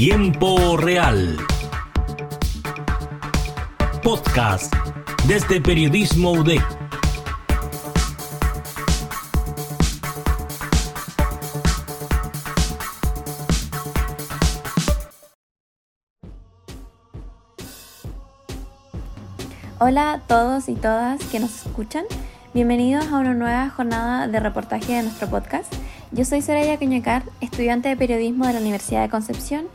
Tiempo Real. Podcast desde Periodismo UD. Hola a todos y todas que nos escuchan. Bienvenidos a una nueva jornada de reportaje de nuestro podcast. Yo soy Soraya Cañacar, estudiante de periodismo de la Universidad de Concepción,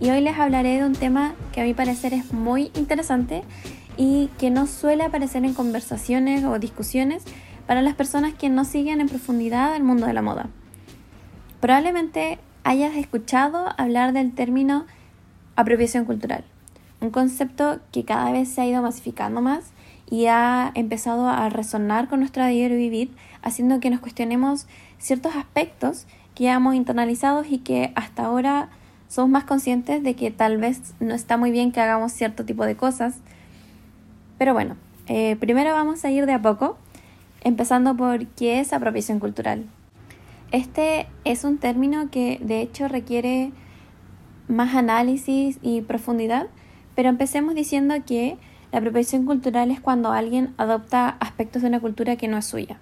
y hoy les hablaré de un tema que a mi parecer es muy interesante y que no suele aparecer en conversaciones o discusiones para las personas que no siguen en profundidad el mundo de la moda. Probablemente hayas escuchado hablar del término apropiación cultural un concepto que cada vez se ha ido masificando más y ha empezado a resonar con nuestro diario vivir, haciendo que nos cuestionemos ciertos aspectos que ya hemos internalizado y que hasta ahora somos más conscientes de que tal vez no está muy bien que hagamos cierto tipo de cosas. Pero bueno, eh, primero vamos a ir de a poco, empezando por qué es apropiación cultural. Este es un término que de hecho requiere más análisis y profundidad, pero empecemos diciendo que la apropiación cultural es cuando alguien adopta aspectos de una cultura que no es suya.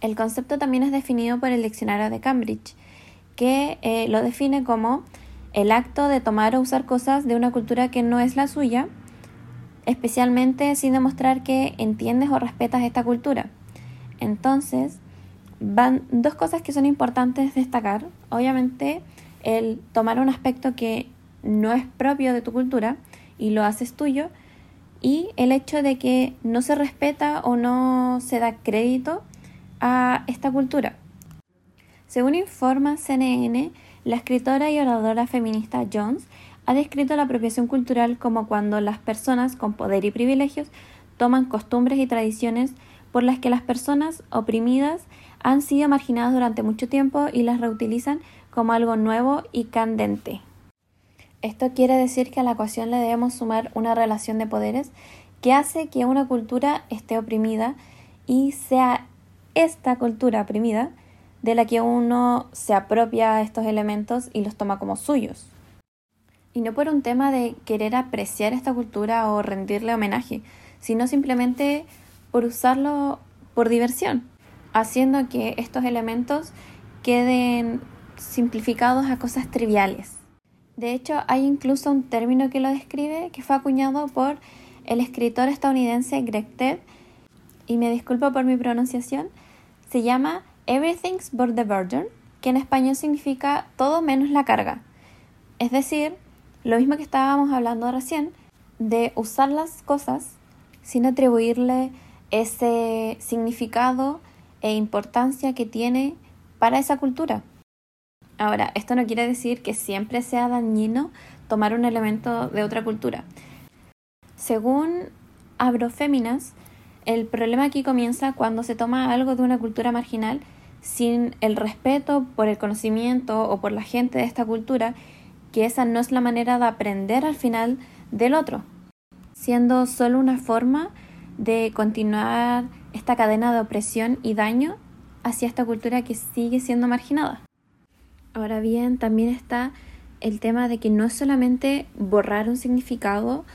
El concepto también es definido por el diccionario de Cambridge, que eh, lo define como el acto de tomar o usar cosas de una cultura que no es la suya, especialmente sin demostrar que entiendes o respetas esta cultura. Entonces, van dos cosas que son importantes destacar. Obviamente, el tomar un aspecto que no es propio de tu cultura y lo haces tuyo, y el hecho de que no se respeta o no se da crédito a esta cultura. Según informa CNN, la escritora y oradora feminista Jones ha descrito la apropiación cultural como cuando las personas con poder y privilegios toman costumbres y tradiciones por las que las personas oprimidas han sido marginadas durante mucho tiempo y las reutilizan como algo nuevo y candente. Esto quiere decir que a la ecuación le debemos sumar una relación de poderes que hace que una cultura esté oprimida y sea esta cultura oprimida de la que uno se apropia estos elementos y los toma como suyos. Y no por un tema de querer apreciar esta cultura o rendirle homenaje, sino simplemente por usarlo por diversión, haciendo que estos elementos queden simplificados a cosas triviales. De hecho, hay incluso un término que lo describe que fue acuñado por el escritor estadounidense Greg Ted, y me disculpo por mi pronunciación, se llama Everything's but the burden, que en español significa todo menos la carga. Es decir, lo mismo que estábamos hablando recién, de usar las cosas sin atribuirle ese significado e importancia que tiene para esa cultura. Ahora, esto no quiere decir que siempre sea dañino tomar un elemento de otra cultura. Según Abroféminas, el problema aquí comienza cuando se toma algo de una cultura marginal sin el respeto por el conocimiento o por la gente de esta cultura, que esa no es la manera de aprender al final del otro, siendo solo una forma de continuar esta cadena de opresión y daño hacia esta cultura que sigue siendo marginada. Ahora bien, también está el tema de que no es solamente borrar un significado,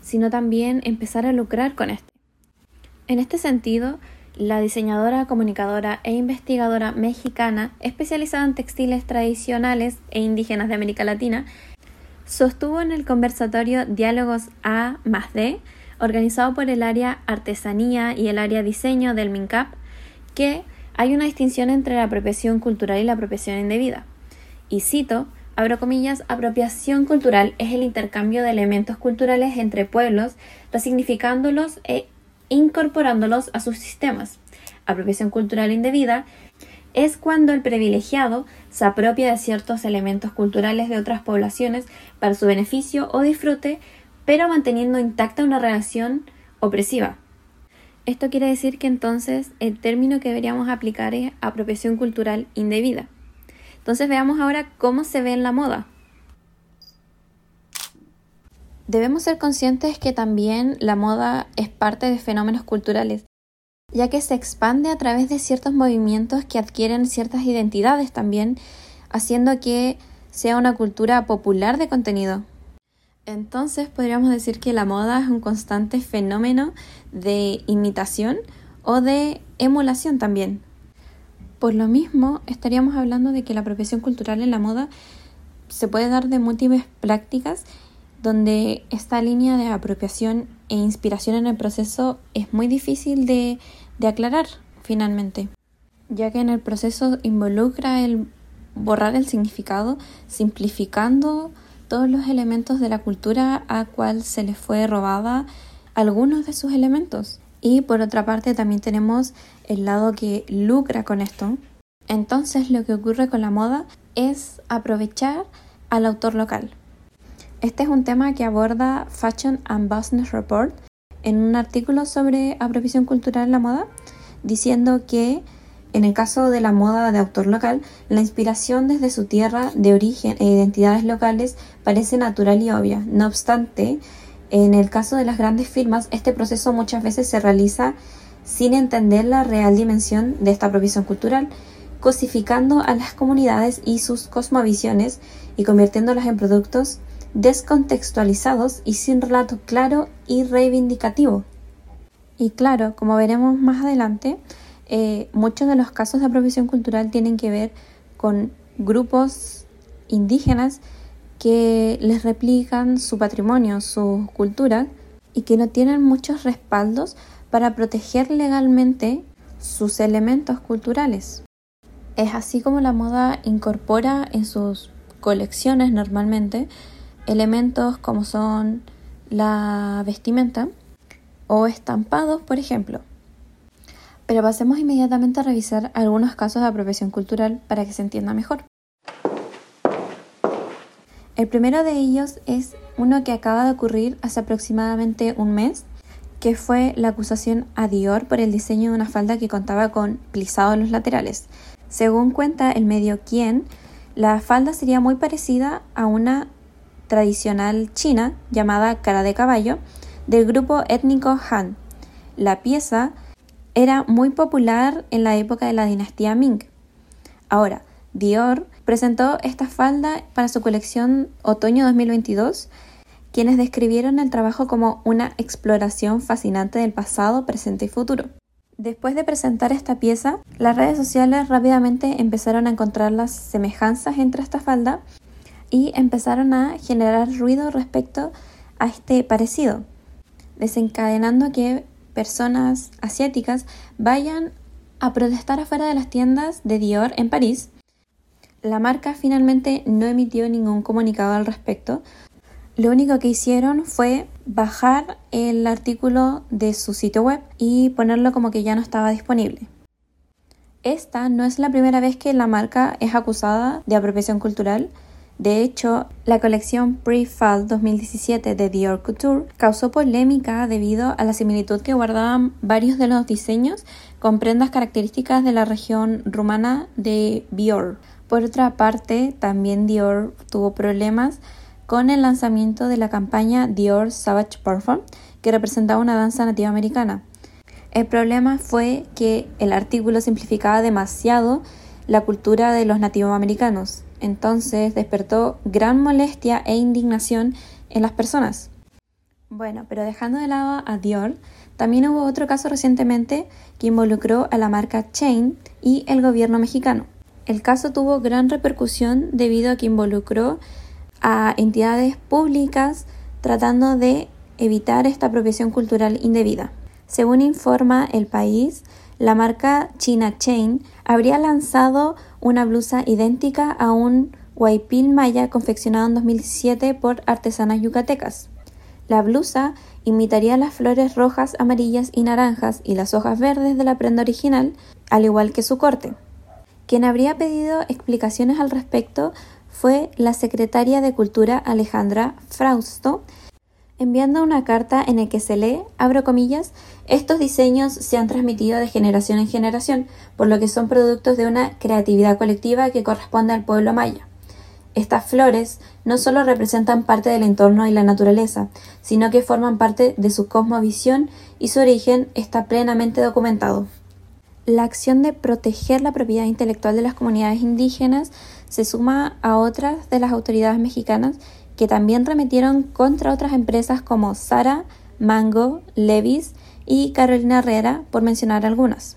sino también empezar a lucrar con este. En este sentido, la diseñadora, comunicadora e investigadora mexicana especializada en textiles tradicionales e indígenas de América Latina sostuvo en el conversatorio Diálogos A más D, organizado por el área Artesanía y el área Diseño del MINCAP, que hay una distinción entre la apropiación cultural y la apropiación indebida. Y cito, apropiación cultural es el intercambio de elementos culturales entre pueblos, resignificándolos e incorporándolos a sus sistemas. Apropiación cultural indebida es cuando el privilegiado se apropia de ciertos elementos culturales de otras poblaciones para su beneficio o disfrute, pero manteniendo intacta una relación opresiva. Esto quiere decir que entonces el término que deberíamos aplicar es apropiación cultural indebida. Entonces veamos ahora cómo se ve en la moda. Debemos ser conscientes que también la moda es parte de fenómenos culturales, ya que se expande a través de ciertos movimientos que adquieren ciertas identidades también, haciendo que sea una cultura popular de contenido. Entonces podríamos decir que la moda es un constante fenómeno de imitación o de emulación también. Por lo mismo, estaríamos hablando de que la apropiación cultural en la moda se puede dar de múltiples prácticas donde esta línea de apropiación e inspiración en el proceso es muy difícil de, aclarar finalmente, ya que en el proceso involucra el borrar el significado, simplificando todos los elementos de la cultura a cual se le fue robada algunos de sus elementos. Y por otra parte también tenemos el lado que lucra con esto. Entonces lo que ocurre con la moda es aprovechar al autor local. Este es un tema que aborda Fashion and Business Report en un artículo sobre apropiación cultural en la moda, diciendo que en el caso de la moda de autor local, la inspiración desde su tierra de origen e identidades locales parece natural y obvia. No obstante, en el caso de las grandes firmas, este proceso muchas veces se realiza sin entender la real dimensión de esta apropiación cultural, cosificando a las comunidades y sus cosmovisiones y convirtiéndolas en productos descontextualizados y sin relato claro y reivindicativo. Y claro, como veremos más adelante, eh, muchos de los casos de apropiación cultural tienen que ver con grupos indígenas que les replican su patrimonio, su cultura y que no tienen muchos respaldos para proteger legalmente sus elementos culturales. Es así como la moda incorpora en sus colecciones normalmente elementos como son la vestimenta o estampados, por ejemplo. Pero pasemos inmediatamente a revisar algunos casos de apropiación cultural para que se entienda mejor. El primero de ellos es uno que acaba de ocurrir hace aproximadamente un mes, que fue la acusación a Dior por el diseño de una falda que contaba con plisado en los laterales. Según cuenta el medio Quién, la falda sería muy parecida a una tradicional china llamada cara de caballo del grupo étnico Han. La pieza era muy popular en la época de la dinastía Ming. Ahora, Dior presentó esta falda para su colección Otoño 2022, quienes describieron el trabajo como una exploración fascinante del pasado, presente y futuro. Después de presentar esta pieza, las redes sociales rápidamente empezaron a encontrar las semejanzas entre esta falda y empezaron a generar ruido respecto a este parecido, desencadenando que personas asiáticas vayan a protestar afuera de las tiendas de Dior en París. La marca finalmente no emitió ningún comunicado al respecto. Lo único que hicieron fue bajar el artículo de su sitio web y ponerlo como que ya no estaba disponible. Esta no es la primera vez que la marca es acusada de apropiación cultural. De hecho, la colección Pre-Fall 2017 de Dior Couture causó polémica debido a la similitud que guardaban varios de los diseños con prendas características de la región rumana de Bior. Por otra parte, también Dior tuvo problemas con el lanzamiento de la campaña Dior Savage Perform, que representaba una danza nativa americana. El problema fue que el artículo simplificaba demasiado la cultura de los nativos americanos entonces despertó gran molestia e indignación en las personas. Bueno, pero dejando de lado a Dior, también hubo otro caso recientemente que involucró a la marca Chain y el gobierno mexicano. El caso tuvo gran repercusión debido a que involucró a entidades públicas tratando de evitar esta apropiación cultural indebida. Según informa El País, la marca China Chain habría lanzado una blusa idéntica a un huaypil maya confeccionado en 2017 por artesanas yucatecas. La blusa imitaría las flores rojas, amarillas y naranjas y las hojas verdes de la prenda original, al igual que su corte. Quien habría pedido explicaciones al respecto fue la secretaria de Cultura Alejandra Frausto, enviando una carta en la que se lee, abro comillas, estos diseños se han transmitido de generación en generación, por lo que son productos de una creatividad colectiva que corresponde al pueblo maya. Estas flores no solo representan parte del entorno y la naturaleza, sino que forman parte de su cosmovisión y su origen está plenamente documentado. la acción de proteger la propiedad intelectual de las comunidades indígenas se suma a otras de las autoridades mexicanas que también remetieron contra otras empresas como Sara, Mango, Levis y Carolina Herrera, por mencionar algunas.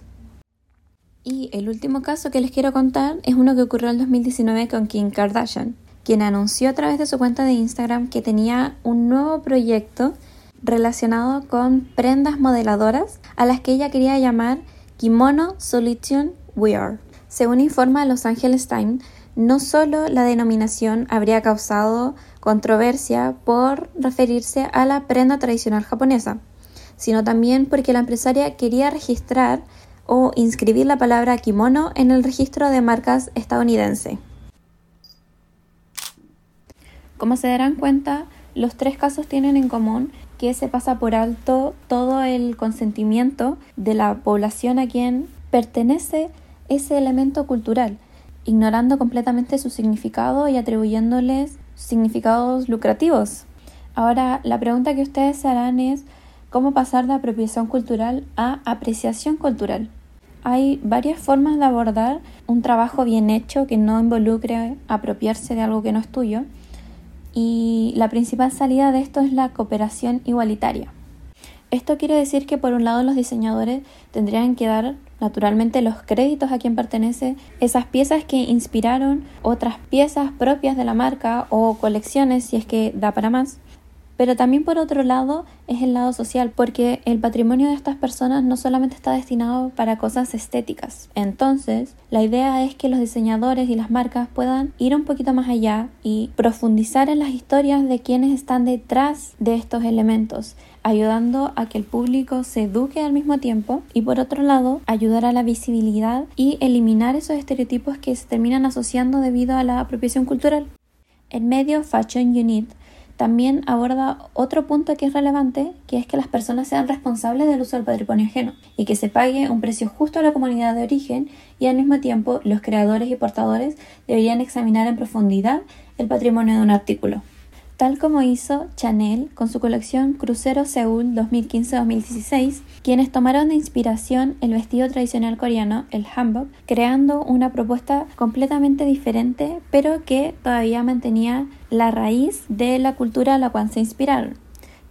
Y el último caso que les quiero contar es uno que ocurrió en 2019 con Kim Kardashian, quien anunció a través de su cuenta de Instagram que tenía un nuevo proyecto relacionado con prendas modeladoras a las que ella quería llamar Kimono Solution Wear. Según informa Los Angeles Times, no solo la denominación habría causado controversia por referirse a la prenda tradicional japonesa, sino también porque la empresaria quería registrar o inscribir la palabra kimono en el registro de marcas estadounidense. Como se darán cuenta, los tres casos tienen en común que se pasa por alto todo el consentimiento de la población a quien pertenece ese elemento cultural, ignorando completamente su significado y atribuyéndoles significados lucrativos. Ahora, la pregunta que ustedes se harán es cómo pasar de apropiación cultural a apreciación cultural hay varias formas de abordar un trabajo bien hecho que no involucre apropiarse de algo que no es tuyo. Y la principal salida de esto es la cooperación igualitaria. Esto quiere decir que por un lado los diseñadores tendrían que dar naturalmente los créditos a quien pertenece esas piezas que inspiraron otras piezas propias de la marca o colecciones si es que da para más. Pero también por otro lado es el lado social, porque el patrimonio de estas personas no solamente está destinado para cosas estéticas. Entonces, la idea es que los diseñadores y las marcas puedan ir un poquito más allá y profundizar en las historias de quienes están detrás de estos elementos ayudando a que el público se eduque al mismo tiempo y por otro lado ayudar a la visibilidad y eliminar esos estereotipos que se terminan asociando debido a la apropiación cultural. El medio Fashion Unit también aborda otro punto que es relevante, que es que las personas sean responsables del uso del patrimonio ajeno y que se pague un precio justo a la comunidad de origen y al mismo tiempo los creadores y portadores deberían examinar en profundidad el patrimonio de un artículo. Tal como hizo Chanel con su colección Crucero Seúl 2015-2016, quienes tomaron de inspiración el vestido tradicional coreano, el hanbok, creando una propuesta completamente diferente, pero que todavía mantenía la raíz de la cultura a la cual se inspiraron.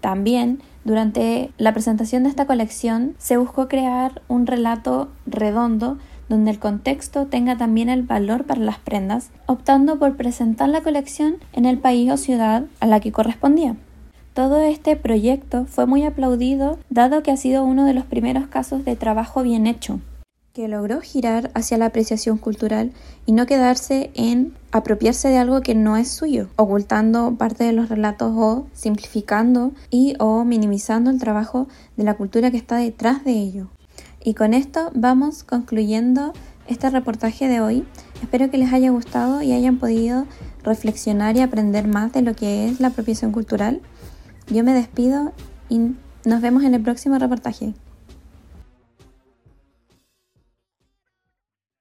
También durante la presentación de esta colección se buscó crear un relato redondo donde el contexto tenga también el valor para las prendas, optando por presentar la colección en el país o ciudad a la que correspondía. Todo este proyecto fue muy aplaudido dado que ha sido uno de los primeros casos de trabajo bien hecho, que logró girar hacia la apreciación cultural y no quedarse en apropiarse de algo que no es suyo, ocultando parte de los relatos o simplificando y o minimizando el trabajo de la cultura que está detrás de ello. Y con esto vamos concluyendo este reportaje de hoy. Espero que les haya gustado y hayan podido reflexionar y aprender más de lo que es la apropiación cultural. Yo me despido y nos vemos en el próximo reportaje.